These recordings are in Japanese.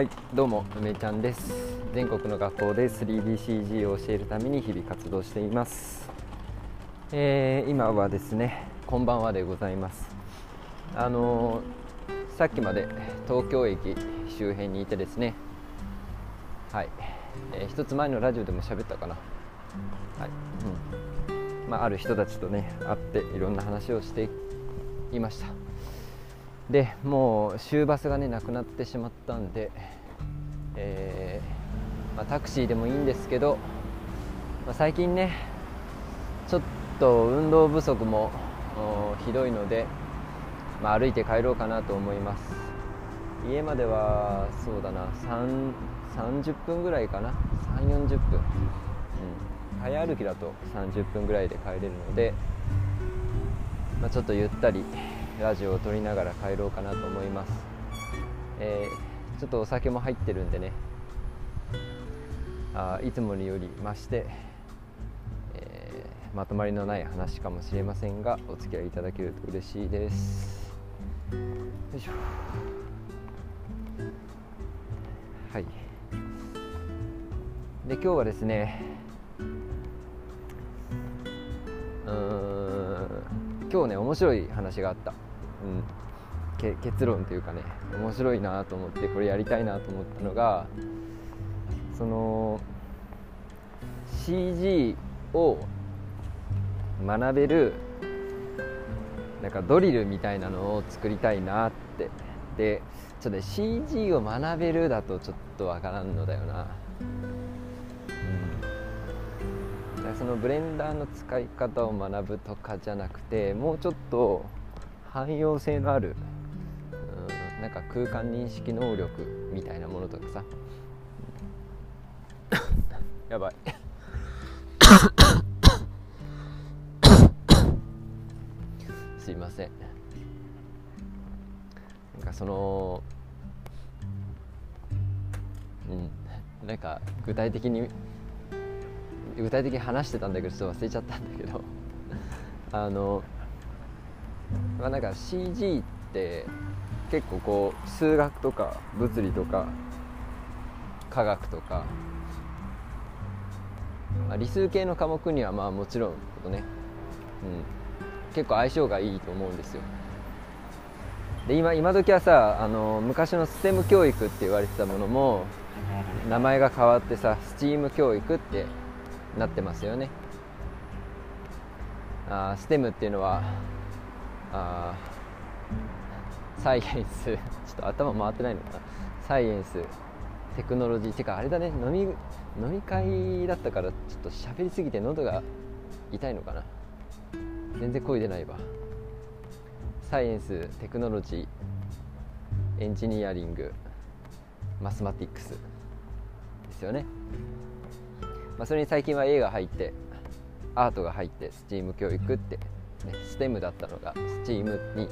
はいどうも梅ちゃんです。全国の学校で 3DCG を教えるために日々活動しています、えー、今はですねこんばんはでございます。あのー、さっきまで東京駅周辺にいてですねはい、えー、一つ前のラジオでも喋ったかな。はい、うん。まあ、ある人たちとね会っていろんな話をしていました。でもう終バスがねなくなってしまったんで、えー、まあ、タクシーでもいいんですけど、まあ、最近ねちょっと運動不足もひどいので、まあ、歩いて帰ろうかなと思います。家まではそうだな30分ぐらいかな？3 4 0分、うん、早歩きだと30分ぐらいで帰れるので、まあ、ちょっとゆったりラジオを撮りながら帰ろうかなと思います、えー、ちょっとお酒も入ってるんでね。あいつもにより増して、えー、まとまりのない話かもしれませんがお付き合いいただけると嬉しいです。よいしょ。はい。で今日はですねうん今日ね面白い話があった。うん、結論というかね面白いなと思ってこれやりたいなと思ったのがその CG を学べるなんかドリルみたいなのを作りたいなって。でちょっと、CG を学べるだとちょっとわからんのだよな、うん、そのブレンダーの使い方を学ぶとかじゃなくてもうちょっと汎用性のあるうんなんか空間認識能力みたいなものとかさ。やばい。すいません。なんかそのうんなんか具体的に具体的に話してたんだけどちょっと忘れちゃったんだけど。あのまあ、なんか CG って結構こう数学とか物理とか科学とか、まあ、理数系の科目にはまあもちろんね、うん、結構相性がいいと思うんですよ。で今今時はさあの昔のステム教育って言われてたものも名前が変わってさスチーム教育ってなってますよね。あステムっていうのはあサイエンス。ちょっと頭回ってないのかな。サイエンステクノロジーてかあれだね。飲み飲み会だったからちょっと喋りすぎて喉が痛いのかな。全然声出ないわ。サイエンステクノロジー。エンジニアリング。マスマティックスですよね、まあ、それに最近は A が入ってアートが入ってスチーム教育ってね、STEM だったのが STEAM に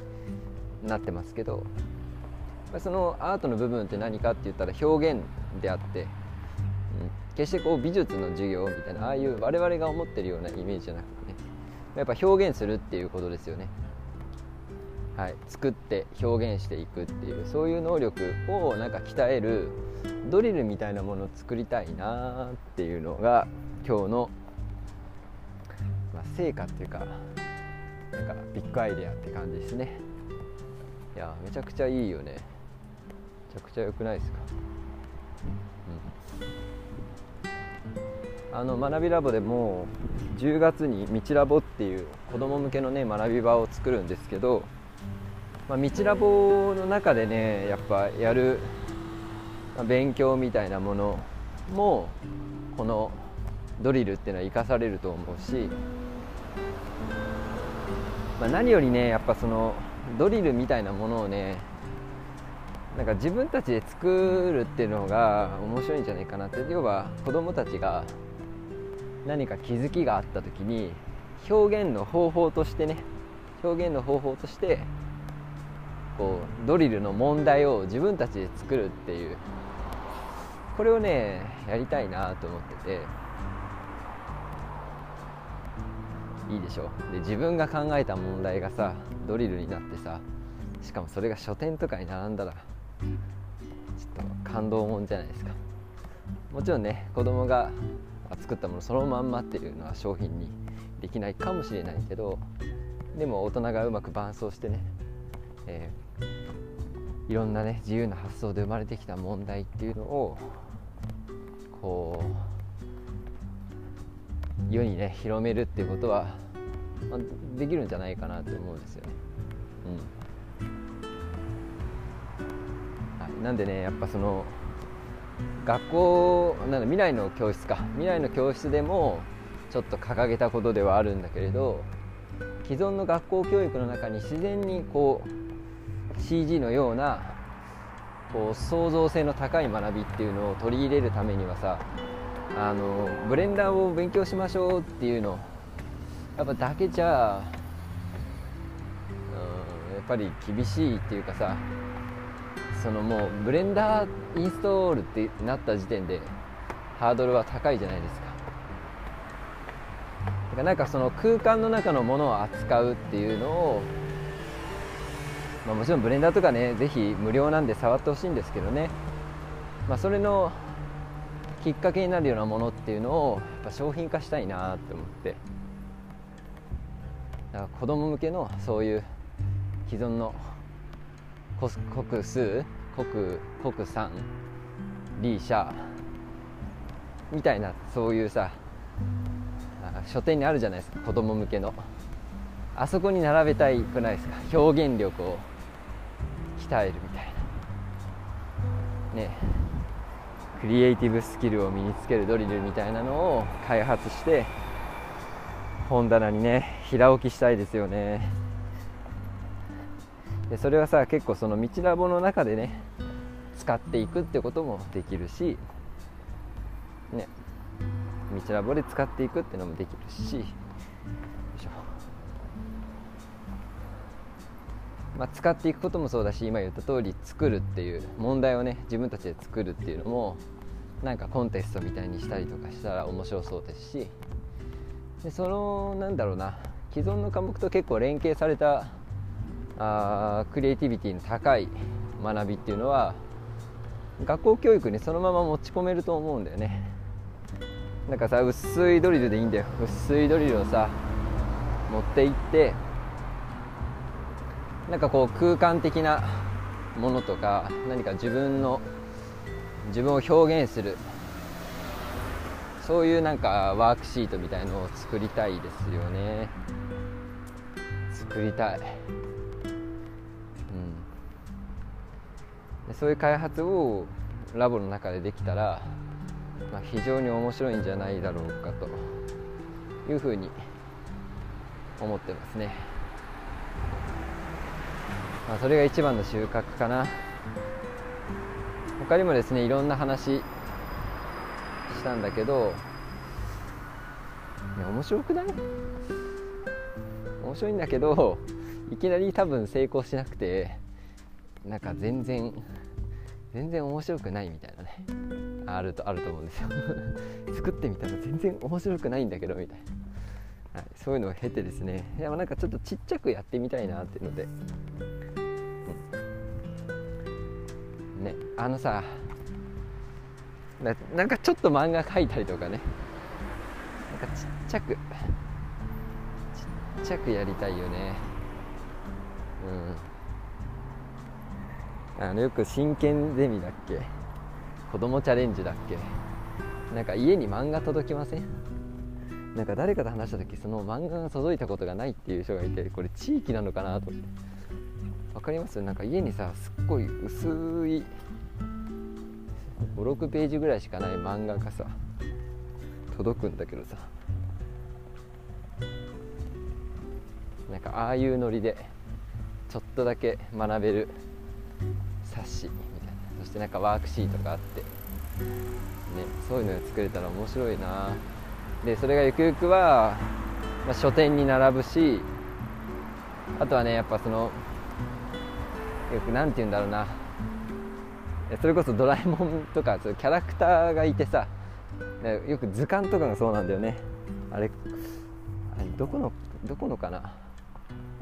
なってますけどそのアートの部分って何かって言ったら表現であって、うん、決してこう美術の授業みたいなああいう我々が思ってるようなイメージじゃなくてねやっぱ表現するっていうことですよね。はい、作って表現していくっていうそういう能力をなんか鍛えるドリルみたいなものを作りたいなっていうのが今日の、ま、成果っていうかなんか？ビッグアイデアって感じですね。いやめちゃくちゃいいよね。めちゃくちゃ良くないですか、うん、あの学びラボでも10月に「道ラボ」っていう子ども向けのね学び場を作るんですけど、まあ、道ラボの中でねやっぱやる勉強みたいなものもこのドリルっていうのは生かされると思うしまあ、何よりねやっぱそのドリルみたいなものをねなんか自分たちで作るっていうのが面白いんじゃないかなって要は子供たちが何か気づきがあった時に表現の方法としてね表現の方法としてこうドリルの問題を自分たちで作るっていうこれをねやりたいなと思ってて。いいでしょ。で自分が考えた問題がさドリルになってさしかもそれが書店とかに並んだらちょっと感動もんじゃないですか。もちろんね子供が作ったものそのまんまっていうのは商品にできないかもしれないけどでも大人がうまく伴走してね、えー、いろんなね自由な発想で生まれてきた問題っていうのをこう世にね広めるっていうことは、まあ、できるんじゃないかなと思うんですよね。うん。はい、なんでねやっぱその学校なん未来の教室か。未来の教室でもちょっと掲げたことではあるんだけれど既存の学校教育の中に自然にこう CG のようなこう創造性の高い学びっていうのを取り入れるためにはさあのブレンダーを勉強しましょうっていうの。やっぱだけじゃ、やっぱり厳しいっていうかさそのもうブレンダーインストールってなった時点でハードルは高いじゃないですか。だからなんかその空間の中のものを扱うっていうのを、まあ、もちろんブレンダーとかねぜひ無料なんで触ってほしいんですけどね、まあ、それのきっかけになるようなものっていうのをやっぱ商品化したいなって思って。だから子供向けのそういう既存の国数国国産リーシャみたいなそういうさ書店にあるじゃないですか子供向けの。あそこに並べたいくないですか表現力を鍛えるみたいな。ね。えクリエイティブスキルを身につけるドリルみたいなのを開発して本棚にね平置きしたいですよね。でそれはさ結構その道ラボの中でね使っていくってこともできるしね道ラボで使っていくってのもできるしまあ、使っていくこともそうだし今言った通り作るっていう問題をね自分たちで作るっていうのもなんかコンテストみたいにしたりとかしたら面白そうですし。でそのなんだろうな既存の科目と結構連携されたあクリエイティビティの高い学びっていうのは学校教育にそのまま持ち込めると思うんだよね。なんかさ薄いドリルでいいんだよ。薄いドリルをさ持っていってなんかこう空間的なものとか何か自分の自分を表現するそういうなんかワークシートみたいのを作りたいですよね。作りたい。でそういう開発をラボの中でできたら、まあ、非常に面白いんじゃないだろうかというふうに思ってますね、まあ、それが一番の収穫かな。他にもですねいろんな話したんだけど面白くない？面白いんだけどいきなり多分成功しなくてなんか全然全然面白くないみたいなね。あるとあると思うんですよ。作ってみたら全然面白くないんだけどみたいな、はい、そういうのを経てですね。でもなんかちょっとちっちゃくやってみたいなっていうので、あのさなんかちょっと漫画描いたりとかね。なんかちっちゃくちっちゃくやりたいよね。うん。あのよく真剣ゼミだっけ？子供チャレンジだっけ？なんか家に漫画届きません？なんか誰かと話した時その漫画が届いたことがないっていう人がいてこれ地域なのかなと思って。分かります？なんか家にさすっごい薄い56ページぐらいしかない漫画がさ届くんだけどさ。なんかああいうノリでちょっとだけ学べる冊子みたいな。そしてなんかワークシートがあって、ね、そういうのが作れたら面白いな。でそれがゆくゆくは、まあ、書店に並ぶしあとはねやっぱそのよく何て言うんだろうな。それこそドラえもんとかそういうキャラクターがいてさよく図鑑とかがそうなんだよね。あれあれどこのどこのかな？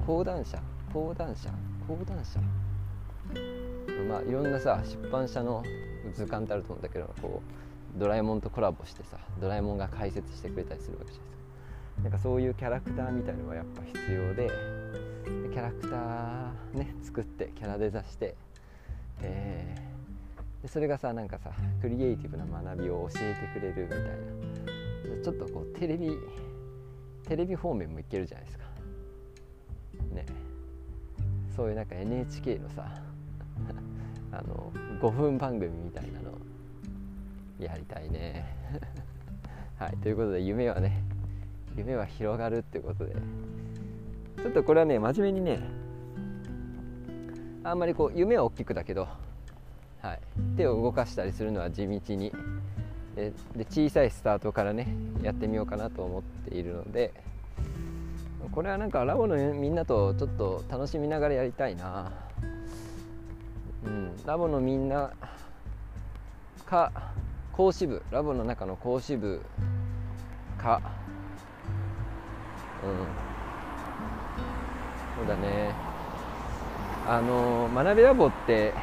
講談社？講談社？講談社？まあ、いろんなさ出版社の図鑑ってあると思うんだけどこうドラえもんとコラボしてさドラえもんが解説してくれたりするわけじゃないですか。なんかそういうキャラクターみたいのがやっぱ必要でキャラクターね作ってキャラデザして、えー、でそれがさなんかさクリエイティブな学びを教えてくれるみたいな。ちょっとこうテレビテレビ方面もいけるじゃないですか。ね。そういうなんか NHK のさ あの5分番組みたいなのやりたいね。はいということで夢はね夢は広がるってことで。ちょっとこれはね真面目にねあんまりこう夢は大きくだけど、はい、手を動かしたりするのは地道に。で小さいスタートからねやってみようかなと思っているのでこれはなんかラボのみんなとちょっと楽しみながらやりたいな、うん、ラボのみんなか講師部。ラボの中の講師部か。うん。そうだね。あの学びラボって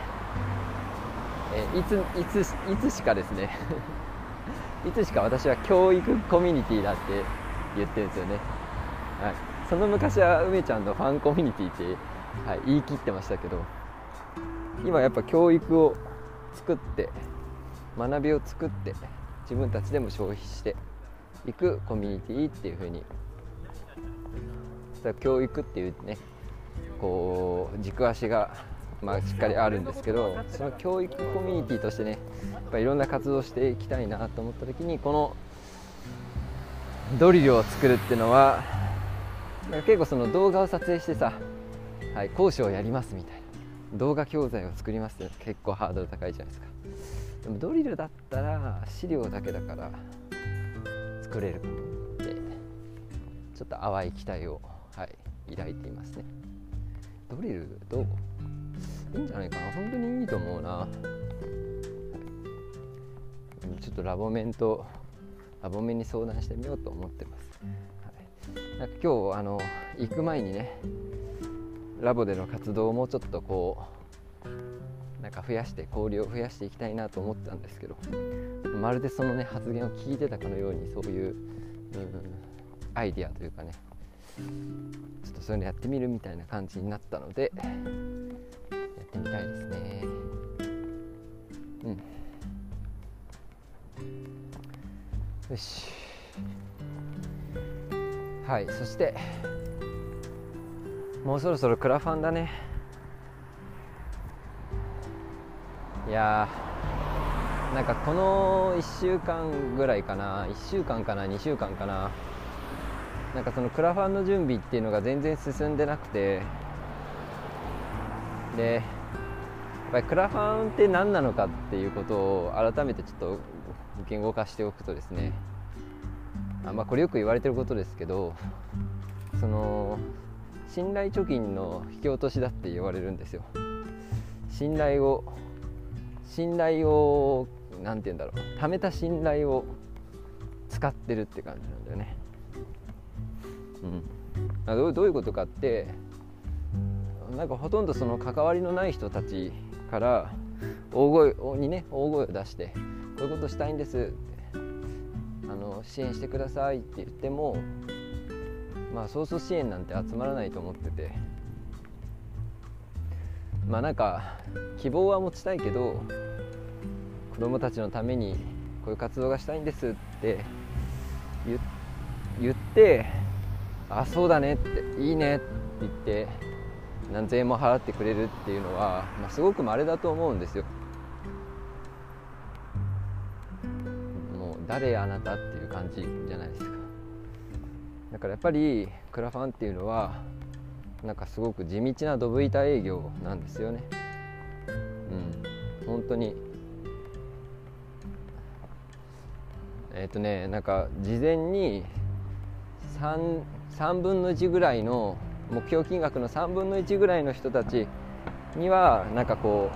えいついついつしかですね。いつしか私は教育コミュニティだって言ってるんですよね、はい、その昔は梅ちゃんのファンコミュニティって、はい、言い切ってましたけど今やっぱ教育を作って学びを作って自分たちでも消費していくコミュニティっていうふうに教育っていうねこう軸足が、まあ、しっかりあるんですけどその教育コミュニティとしてねやっぱいろんな活動していきたいなと思った時にこのドリルを作るっていうのは結構その動画を撮影してさ、はい、講師をやりますみたいな。動画教材を作りますって結構ハードル高いじゃないですか。でもドリルだったら資料だけだから作れるかもってちょっと淡い期待をはい、抱いていますね。ドリルどう？いいんじゃないかな。本当にいいと思うな、ちょっとラボメンとラボメンに相談してみようと思ってます、はい、なんか今日あの行く前にねラボでの活動をもうちょっとこうなんか増やして交流を増やしていきたいなと思ってたんですけどまるでそのね発言を聞いてたかのようにそういう、うん、アイディアというかねちょっとそういうのやってみるみたいな感じになったのでってみたいですね。うん。よし。はいそしてもうそろそろクラファンだね。いやなんかこの1週間ぐらいかな。1週間かな2週間かな。なんかそのクラファンの準備っていうのが全然進んでなくて。でぱりクラファンって何なのかっていうことを改めてちょっと言語化しておくとですねあまあこれよく言われてることですけどその信頼貯金の引き落としだって言われるんですよ。信頼を信頼を何て言うんだろう。貯めた信頼を使ってるって感じなんだよね。うん、どうどういうことかってなんかほとんどその関わりのない人たちから大声にね大声を出して「こういうことしたいんです」ってあの支援してくださいって言ってもまあそうそう支援なんて集まらないと思っててまあなんか希望は持ちたいけど子供たちのためにこういう活動がしたいんですって言ってあそうだねっていいねって言って何千円も払ってくれるっていうのは、まあ、すごく稀だと思うんですよ。もう誰あなたっていう感じじゃないですか。だからやっぱりクラファンっていうのはなんかすごく地道なドブ板営業なんですよね。うん。本当に。えっ、ー、とねなんか事前に3 3分の1ぐらいの目標金額の3分の1ぐらいの人たちにはなんかこ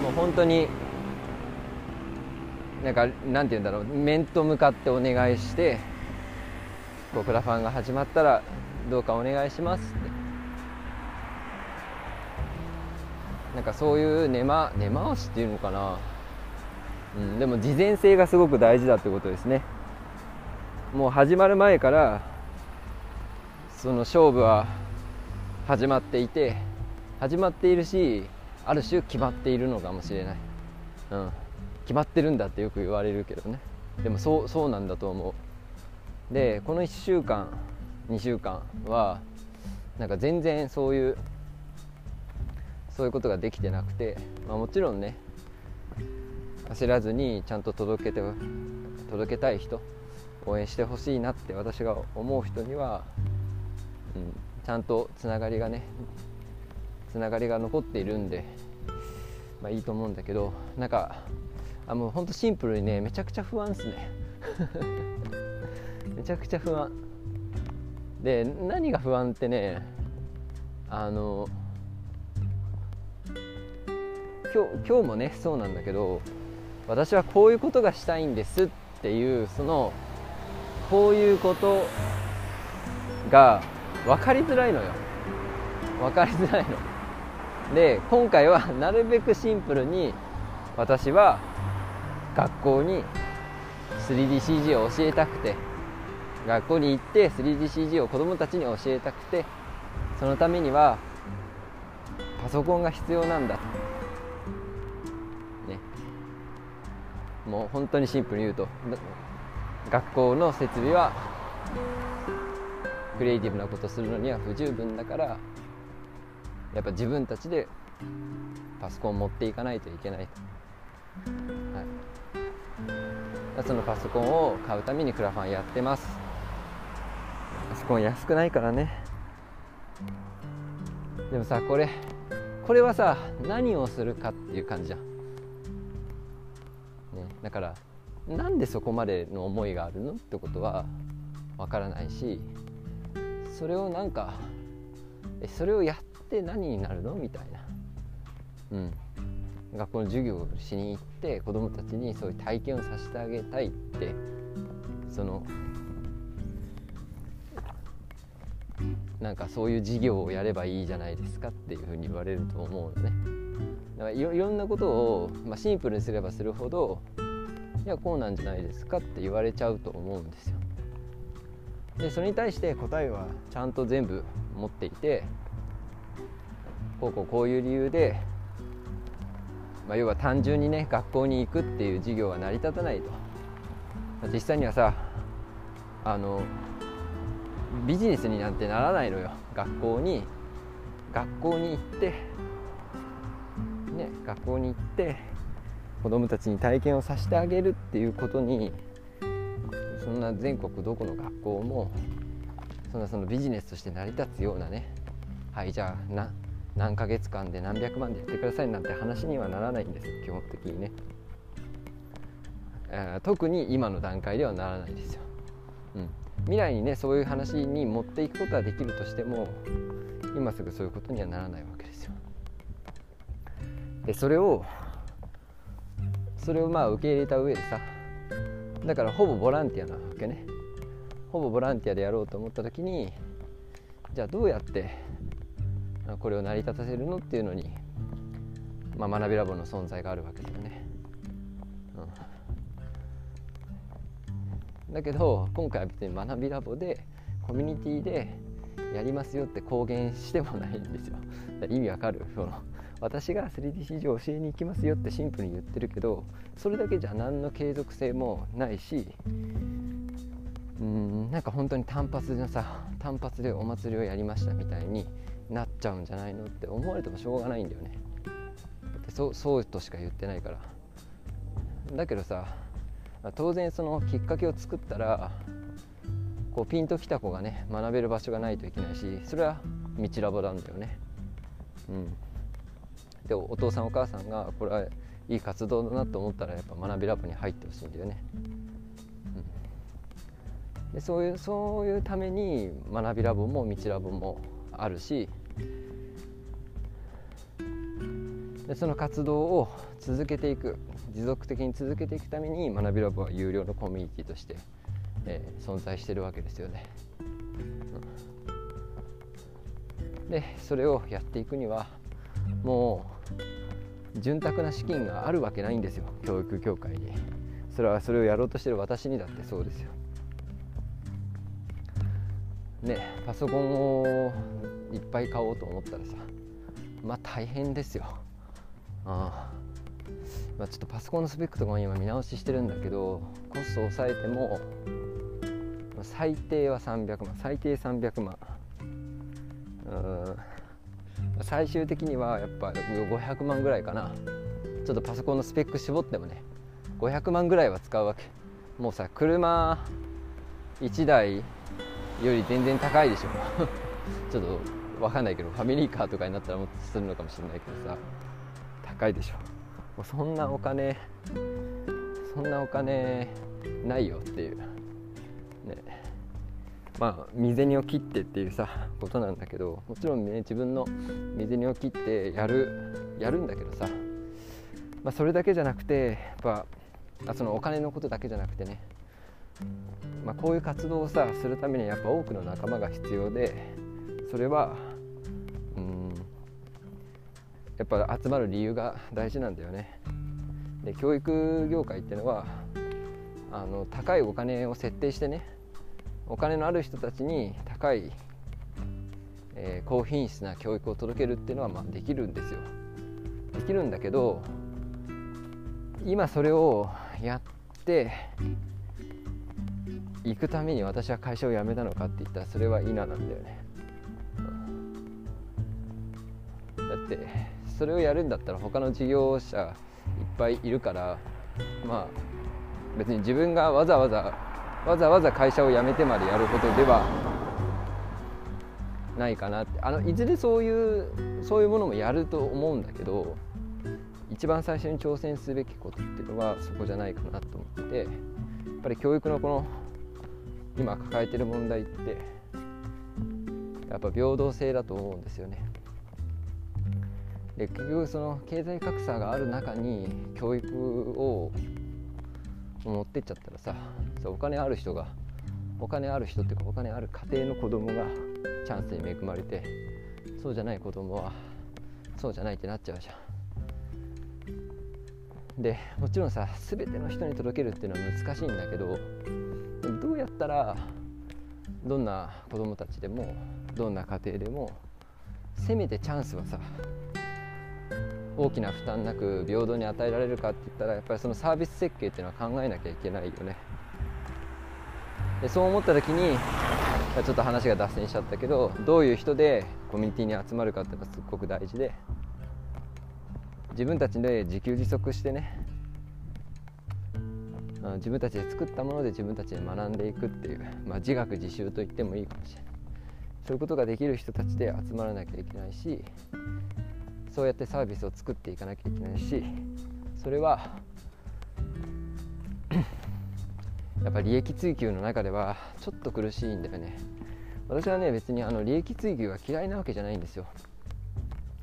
うもう本当になんかなんて言うんだろう面と向かってお願いしてこうクラファンが始まったらどうかお願いしますって。なんかそういう根,、ま、根回しっていうのかな、うん、でも事前性がすごく大事だってことですね。もう始まる前からその勝負は始まっていて始まっているしある種決まっているのかもしれない、うん、決まってるんだってよく言われるけどね。でもそうそうなんだと思う。でこの1週間2週間はなんか全然そういうそういうことができてなくて、まあ、もちろんね焦らずにちゃんと届けて届けたい人応援してほしいなって私が思う人には、うん、ちゃんとつながりがねつながりが残っているんで、まあ、いいと思うんだけどなんかあもうほんとシンプルにねめちゃくちゃ不安っすね。めちゃくちゃ不安。で何が不安ってねあの今日今日もねそうなんだけど私はこういうことがしたいんですっていうそのこういうことが分かりづらいのよ。分かりづらいの。で今回はなるべくシンプルに私は学校に 3DCG を教えたくて学校に行って 3DCG を子どもたちに教えたくてそのためにはパソコンが必要なんだもう本当にシンプルに言うと学校の設備はクリエイティブなことするのには不十分だからやっぱ自分たちでパソコンを持っていかないといけない、はい、そのパソコンを買うためにクラファンやってます。パソコン安くないからね。でもさこれこれはさ何をするかっていう感じじゃん、だからなんでそこまでの思いがあるのってことはわからないしそれをなんかえそれをやって何になるのみたいな、うん、学校の授業をしに行って子どもたちにそういう体験をさせてあげたいってそのなんかそういう授業をやればいいじゃないですかっていうふうに言われると思うのね。だからいろんなことを、まあ、シンプルにすればするほどいやこうなんじゃないですかって言われちゃうと思うんですよ。でそれに対して答えはちゃんと全部持っていてこうこうこういう理由で、まあ、要は単純にね学校に行くっていう授業は成り立たないと。実際にはさあのビジネスになんてならないのよ。学校に学校に行ってね学校に行って子どもたちに体験をさせてあげるっていうことにそんな全国どこの学校もそんなそのビジネスとして成り立つようなねはいじゃあな何ヶ月間で何百万でやってくださいなんて話にはならないんです基本的にね、えー、特に今の段階ではならないですよ、うん、未来にねそういう話に持っていくことはできるとしても今すぐそういうことにはならないわけですよ。でそれをそれをまあ受け入れた上でさだからほぼボランティアなわけね。ほぼボランティアでやろうと思った時にじゃあどうやってこれを成り立たせるのっていうのに、まあ、学びラボの存在があるわけだよね、うん、だけど今回は別に学びラボでコミュニティでやりますよって公言してもないんですよ。意味わかる？その私が 3D 上教えに行きますよってシンプルに言ってるけどそれだけじゃ何の継続性もないしうんなんか本当に単発でさ単発でお祭りをやりましたみたいになっちゃうんじゃないのって思われてもしょうがないんだよね。そうそうとしか言ってないから。だけどさ当然そのきっかけを作ったらこうピンときた子がね学べる場所がないといけないしそれは道ラボなんだよね。うん。でお父さんお母さんがこれはいい活動だなと思ったらやっぱ学びラボに入ってほしいんだよね。うん、でそういうそういうために学びラボも道ラボもあるしでその活動を続けていく持続的に続けていくために学びラボは有料のコミュニティとして、えー、存在してるわけですよね。うんでそれをやっていくにはもう潤沢な資金があるわけないんですよ。教育業界に。それはそれをやろうとしてる私にだってそうですよ。ねパソコンをいっぱい買おうと思ったらさまあ大変ですよ。ああ。まあ、ちょっとパソコンのスペックとかも今見直ししてるんだけどコストを抑えても最低は300万。最低300万。うん。最終的にはやっぱ500万ぐらいかな。ちょっとパソコンのスペック絞ってもね500万ぐらいは使うわけ。もうさ車1台より全然高いでしょ。ちょっと分かんないけどファミリーカーとかになったらもっとするのかもしれないけどさ。高いでしょ。もうそんなお金そんなお金ないよっていう。まあ身銭を切ってっていうさ ことなんだけどもちろんね自分の身銭を切ってやるやるんだけどさ、まあ、それだけじゃなくてやっぱそのお金のことだけじゃなくてね、まあ、こういう活動をさするためにやっぱ多くの仲間が必要でそれはうんやっぱ集まる理由が大事なんだよね。で教育業界っていうのはあの高いお金を設定してねお金のある人たちに高い、えー、高品質な教育を届けるっていうのはまあできるんですよ。できるんだけど今それをやって行くために私は会社を辞めたのかって言ったらそれは否なんだよね。だってそれをやるんだったら他の事業者いっぱいいるからまあ別に自分がわざわざわざわざ会社を辞めてまでやることではないかなってあのいずれそういうそういうものもやると思うんだけど一番最初に挑戦すべきことっていうのはそこじゃないかなと思ってやっぱり教育のこの今抱えてる問題ってやっぱ平等性だと思うんですよね。で結局その経済格差がある中に教育を持ってっちゃったらさお金ある人がお金ある人っていうかお金ある家庭の子供がチャンスに恵まれてそうじゃない子供はそうじゃないってなっちゃうじゃん。でもちろんさ全ての人に届けるっていうのは難しいんだけどどうやったらどんな子供たちでもどんな家庭でもせめてチャンスはさ大きな負担なく平等に与えられるかって言ったらやっぱりそのサービス設計っていうのは考えなきゃいけないよねでそう思った時にちょっと話が脱線しちゃったけどどういう人でコミュニティに集まるかっていうのはすっごく大事で自分たちで自給自足してね自分たちで作ったもので自分たちで学んでいくっていう、まあ、自学自習と言ってもいいかもしれない。そういうことができる人たちで集まらなきゃいけないしそうやってサービスを作っていかなきゃいけないしそれはやっぱ利益追求の中ではちょっと苦しいんだよね。私はね別にあの利益追求が嫌いなわけじゃないんですよ。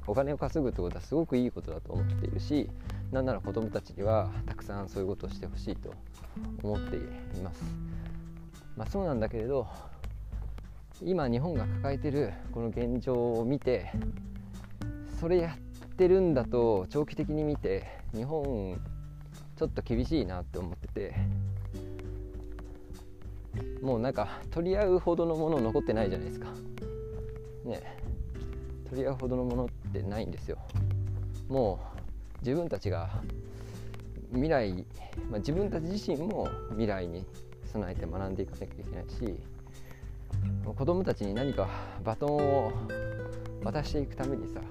お金を稼ぐってことはすごくいいことだと思っているしなんなら子供たちにはたくさんそういうことをしてほしいと思っています。まあそうなんだけれど今日本が抱えてるこの現状を見てそれやってるんだと長期的に見て日本ちょっと厳しいなって思っててもうなんか取り合うほどのもの残ってないじゃないですか。ね取り合うほどのものってないんですよ。もう自分たちが未来、まあ、自分たち自身も未来に備えて学んでいかなきゃいけないし子供たちに何かバトンを渡していくためにさ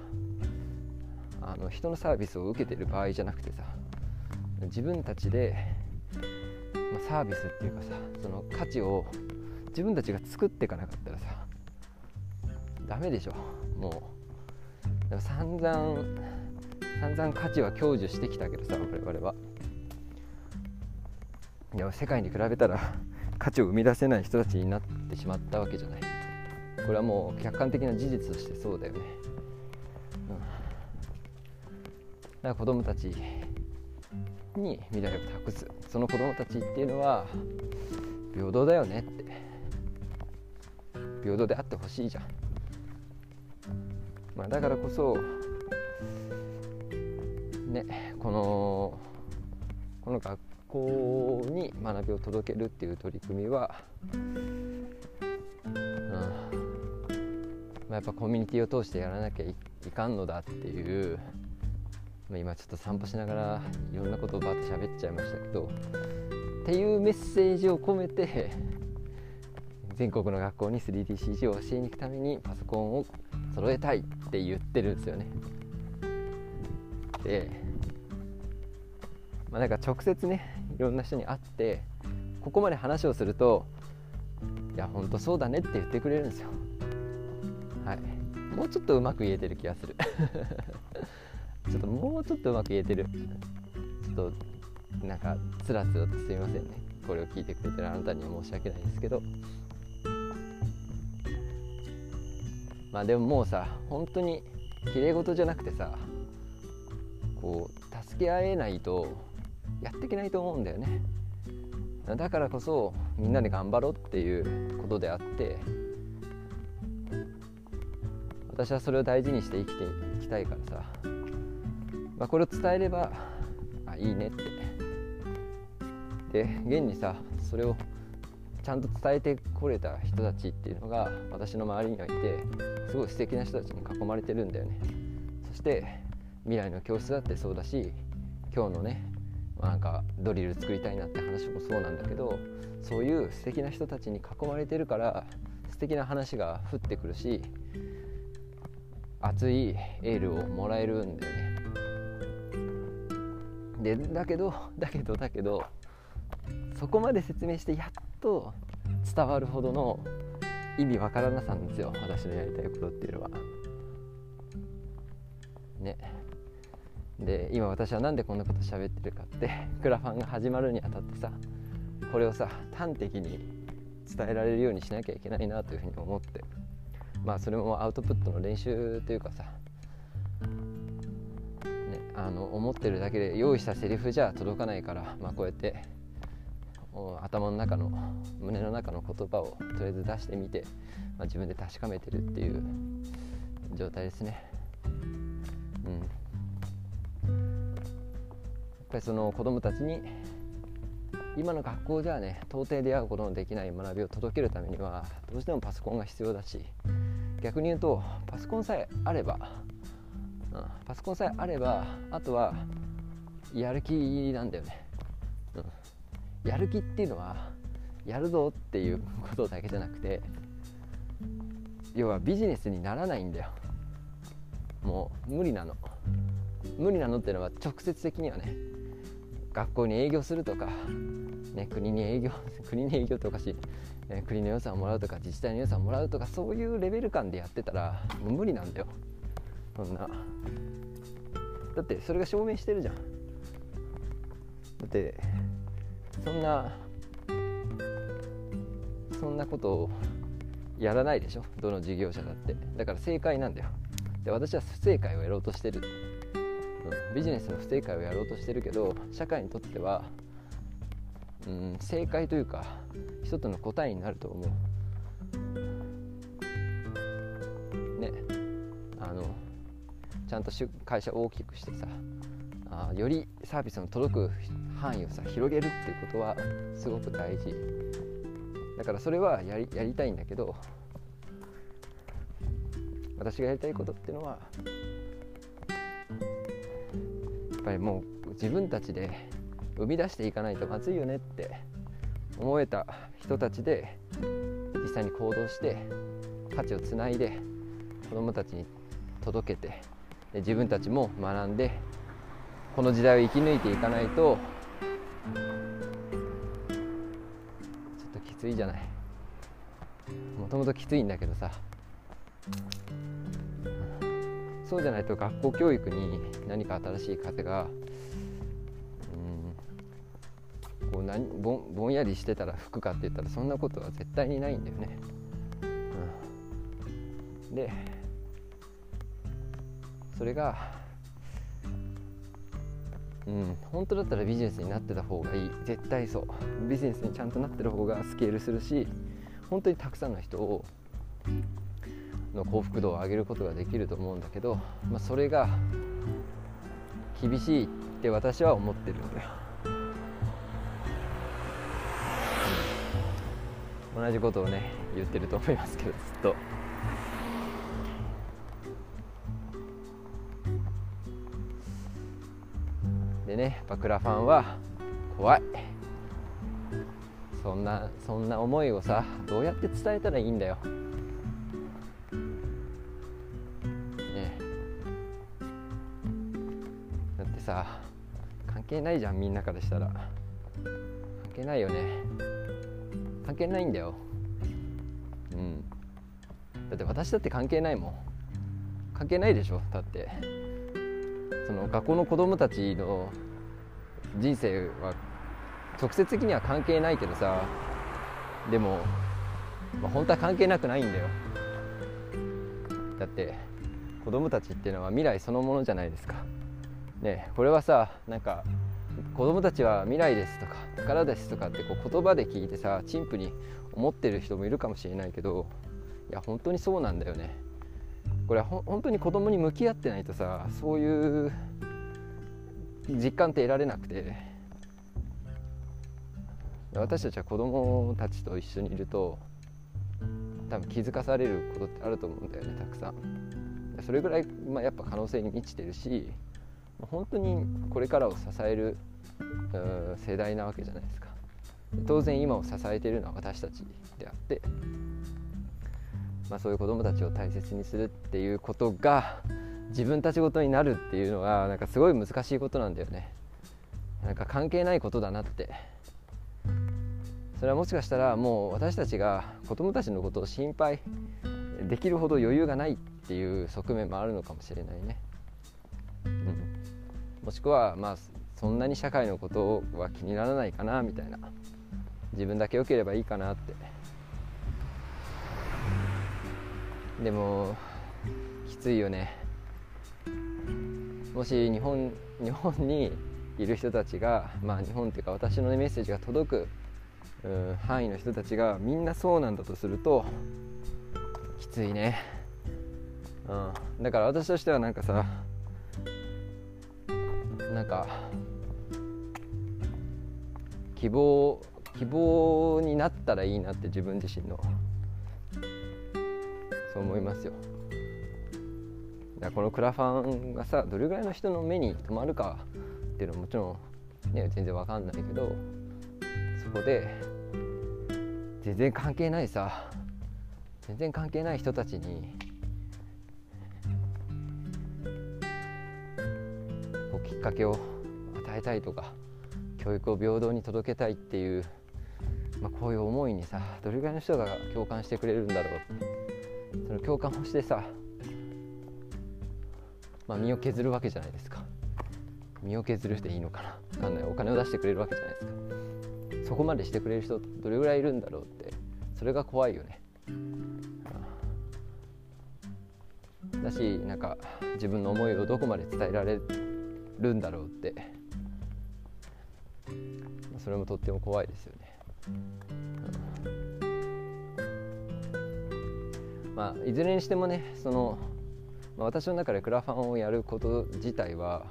あの人のサービスを受けてる場合じゃなくてさ自分たちで、まあ、サービスっていうかさその価値を自分たちが作っていかなかったらさダメでしょ。もうでも散々散々価値は享受してきたけどさ我々は。いや世界に比べたら価値を生み出せない人たちになってしまったわけじゃない。これはもう客観的な事実としてそうだよね、うん、だから子供たちに未来を託す。その子供たちっていうのは平等だよねって。平等であってほしいじゃん。まあ、だからこそねこのこの学校に学びを届けるっていう取り組みは、うんまあ、やっぱコミュニティを通してやらなきゃいかんのだっていう、今ちょっと散歩しながらいろんなことをバーって喋っちゃいましたけどっていうメッセージを込めて全国の学校に 3DCG を教えに行くためにパソコンを揃えたいって言ってるんですよね。で、まあ、なんか直接ねいろんな人に会ってここまで話をするといや本当そうだねって言ってくれるんですよ。はい、もうちょっとうまく言えてる気がするちょっともうちょっとうまく言えてる。ちょっとなんかつらつらとすいませんね。これを聞いてくれてるあなたには申し訳ないですけど。まあでももうさ本当にきれい事じゃなくてさこう助け合えないとやっていけないと思うんだよね。だからこそみんなで頑張ろうっていうことであって私はそれを大事にして生きていきたいからさ、まあ、これを伝えればあいいねって。で現にさそれをちゃんと伝えてこれた人たちっていうのが私の周りにはいてすごい素敵な人たちに囲まれてるんだよね。そして未来の教室だってそうだし今日のね、ま、なんかドリル作りたいなって話もそうなんだけどそういう素敵な人たちに囲まれてるから素敵な話が降ってくるし熱いエールをもらえるんだよね。でだけど だけどだけどそこまで説明してやっと伝わるほどの意味わからなさんですよ私のやりたいことっていうのは。ね。で今私は何でこんなこと喋ってるかってクラファンが始まるにあたってさこれをさ端的に伝えられるようにしなきゃいけないなというふうに思ってまあそれもアウトプットの練習というかさ、あの思ってるだけで用意したセリフじゃ届かないから、まあ、こうやって頭の中の胸の中の言葉をとりあえず出してみて、まあ、自分で確かめてるっていう状態ですね。うん、やっぱりその子供たちに今の学校ではね到底出会うことのできない学びを届けるためにはどうしてもパソコンが必要だし逆に言うとパソコンさえあれば、パソコンさえあればあとはやる気なんだよね、うん、やる気っていうのはやるぞっていうことだけじゃなくて要はビジネスにならないんだよ。もう無理なの。無理なのっていうのは直接的にはね学校に営業するとか、ね、国に営業 国に営業っておかしいえ、国の予算をもらうとか自治体の予算をもらうとかそういうレベル感でやってたら無理なんだよ。そんな。だってそれが証明してるじゃん。だってそんなそんなことをやらないでしょ？どの事業者だって。だから正解なんだよ。で私は不正解をやろうとしてる、うん、ビジネスの不正解をやろうとしてるけど社会にとってはうん、正解というか一つの答えになると思う。ね。あのちゃんと会社を大きくしてさあよりサービスの届く範囲をさ広げるっていうことはすごく大事。だからそれはやりやりたいんだけど私がやりたいことっていうのはやっぱりもう自分たちで生み出していかないとまずいよねって思えた人たちで実際に行動して価値をつないで子どもたちに届けて自分たちも学んでこの時代を生き抜いていかないとちょっときついじゃない。もともときついんだけどさ。そうじゃないと学校教育に何か新しい風がこう何ぼぼんやりしてたら吹くかって言ったらそんなことは絶対にないんだよね。うん、でそれがうん本当だったらビジネスになってた方がいい。絶対そう。ビジネスにちゃんとなってる方がスケールするし本当にたくさんの人をの幸福度を上げることができると思うんだけど、まあ、それが厳しいって私は思ってるんだよ、同じことをね言ってると思いますけどずっと。でねやっぱクラファンは怖い。そんなそんな思いをさどうやって伝えたらいいんだよ。ねだってさ関係ないじゃんみんなからしたら。関係ないよね。関係ないんだよ。うん。だって私だって関係ないもん。関係ないでしょだってその学校の子供たちの人生は直接的には関係ないけどさでも、まあ、本当は関係なくないんだよ。だって子供たちっていうのは未来そのものじゃないですか。ねこれはさなんか子供たちは未来ですとか宝ですとかってこう言葉で聞いてさ陳腐に思ってる人もいるかもしれないけどいや本当にそうなんだよね。これは本当に子供に向き合ってないとさそういう実感って得られなくて。私たちは子供たちと一緒にいると多分気づかされることってあると思うんだよねたくさん。それぐらい、まあ、やっぱ可能性に満ちてるし本当にこれからを支える世代なわけじゃないですか。当然今を支えているのは私たちであって、まあ、そういう子どもたちを大切にするっていうことが自分たちごとになるっていうのはなんかすごい難しいことなんだよね。なんか関係ないことだなって。それはもしかしたらもう私たちが子供たちのことを心配できるほど余裕がないっていう側面もあるのかもしれないね、うん、もしくはまあそんなに社会のことは気にならないかなみたいな。自分だけ良ければいいかなって。でもきついよね。もし日本日本にいる人たちがまあ日本っていうか私のねメッセージが届く範囲の人たちがみんなそうなんだとするときついね、うん、だから私としてはなんかさなんか希望希望になったらいいなって自分自身のそう思いますよ。このクラファンがさどれぐらいの人の目に留まるかっていうのはもちろん、ね、全然わかんないけどそこで全然関係ないさ全然関係ない人たちにこうきっかけを与えたいとか教育を平等に届けたいっていう、まあ、こういう思いにさどれぐらいの人が共感してくれるんだろう。ってその共感をしてさまあ、身を削るわけじゃないですか。身を削るでいいのかな。分かんない。お金を出してくれるわけじゃないですか。そこまでしてくれる人どれぐらいいるんだろうって。それが怖いよね。だしなんか自分の思いをどこまで伝えられるんだろうって。それもとっても怖いですよね、うん。まあいずれにしてもねそのまあ、私の中でクラファンをやること自体は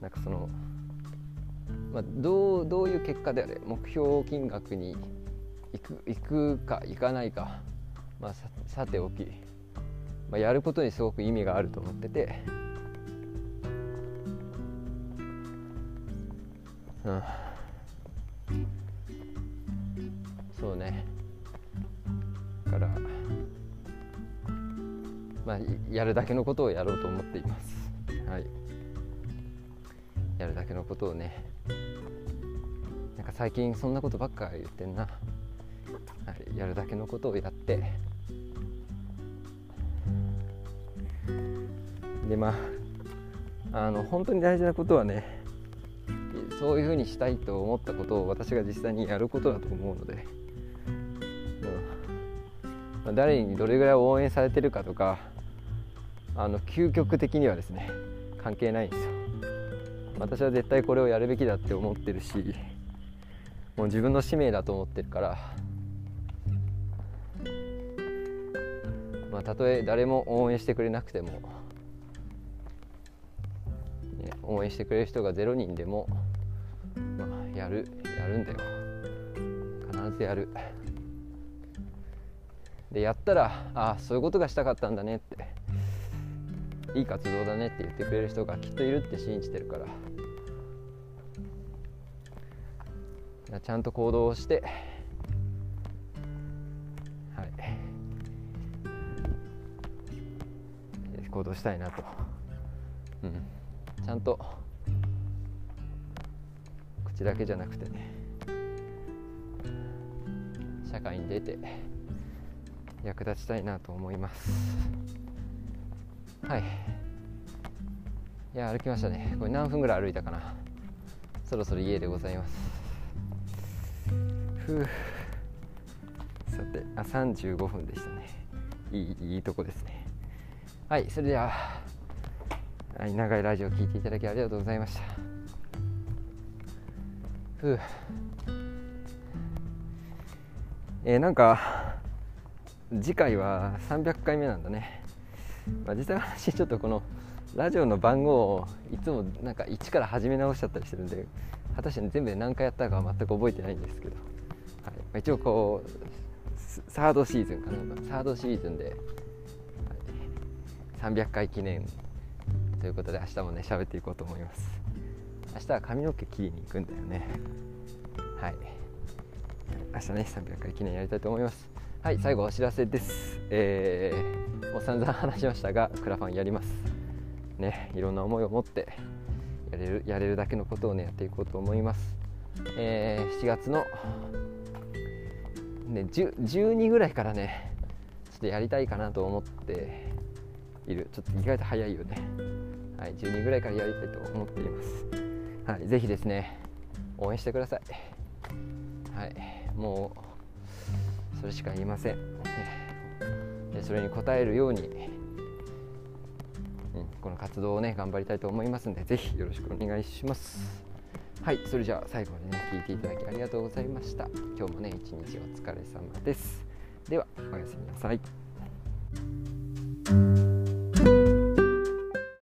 なんかその、まあ、どうどういう結果であれ目標金額に行く行くか行かないか、まあ、ささておき、まあ、やることにすごく意味があると思ってて。うん、そうねからまあ、やるだけのことをやろうと思っています。はい、やるだけのことをね。なんか最近そんなことばっか言ってんな、はい、やるだけのことをやって。でまああの本当に大事なことはねそういうふうにしたいと思ったことを私が実際にやることだと思うので、うん。まあ、誰にどれぐらい応援されてるかとかあの究極的にはですね関係ないんですよ。私は絶対これをやるべきだって思ってるしもう自分の使命だと思ってるから、まあ、たとえ誰も応援してくれなくても、ね、応援してくれる人が0人でも、まあ、やるやるんだよ。必ずやる。でやったらああそういうことがしたかったんだねっていい活動だねって言ってくれる人がきっといるって信じてるから。ちゃんと行動して。はい。行動したいなと、うん、ちゃんと口だけじゃなくてね。社会に出て役立ちたいなと思います。はい。いや歩きましたね。これ何分ぐらい歩いたかな。そろそろ家でございます。ふう。さてあ35分でしたね。いいいいとこですね。はいそれでは、はい、長いラジオを聴いていただきありがとうございました。ふう。えー、なんか次回は300回目なんだね、まあ、実際私ちょっとこのラジオの番号をいつもなんか1から始め直しちゃったりしてるんで果たして全部で何回やったかは全く覚えてないんですけど、はい。まあ、一応こうサードシーズンかな。サードシーズンで300回記念ということで明日もね喋っていこうと思います。明日は髪の毛切りに行くんだよね。はい。明日ね300回記念やりたいと思います。はい最後お知らせです。えー、もう散々話しましたがクラファンやります。ねいろんな思いを持ってやれるやれるだけのことをねやっていこうと思います。えー、7月のね12ぐらいからねちょっとやりたいかなと思っている。ちょっと意外と早いよね。はい12ぐらいからやりたいと思っています。はいぜひですね応援してください。はいもうそれしか言いません。でそれに応えるように、うん、この活動をね頑張りたいと思いますんでぜひよろしくお願いします。はいそれじゃあ最後までね聞いていただきありがとうございました。今日もね一日お疲れ様です。ではおやすみなさい。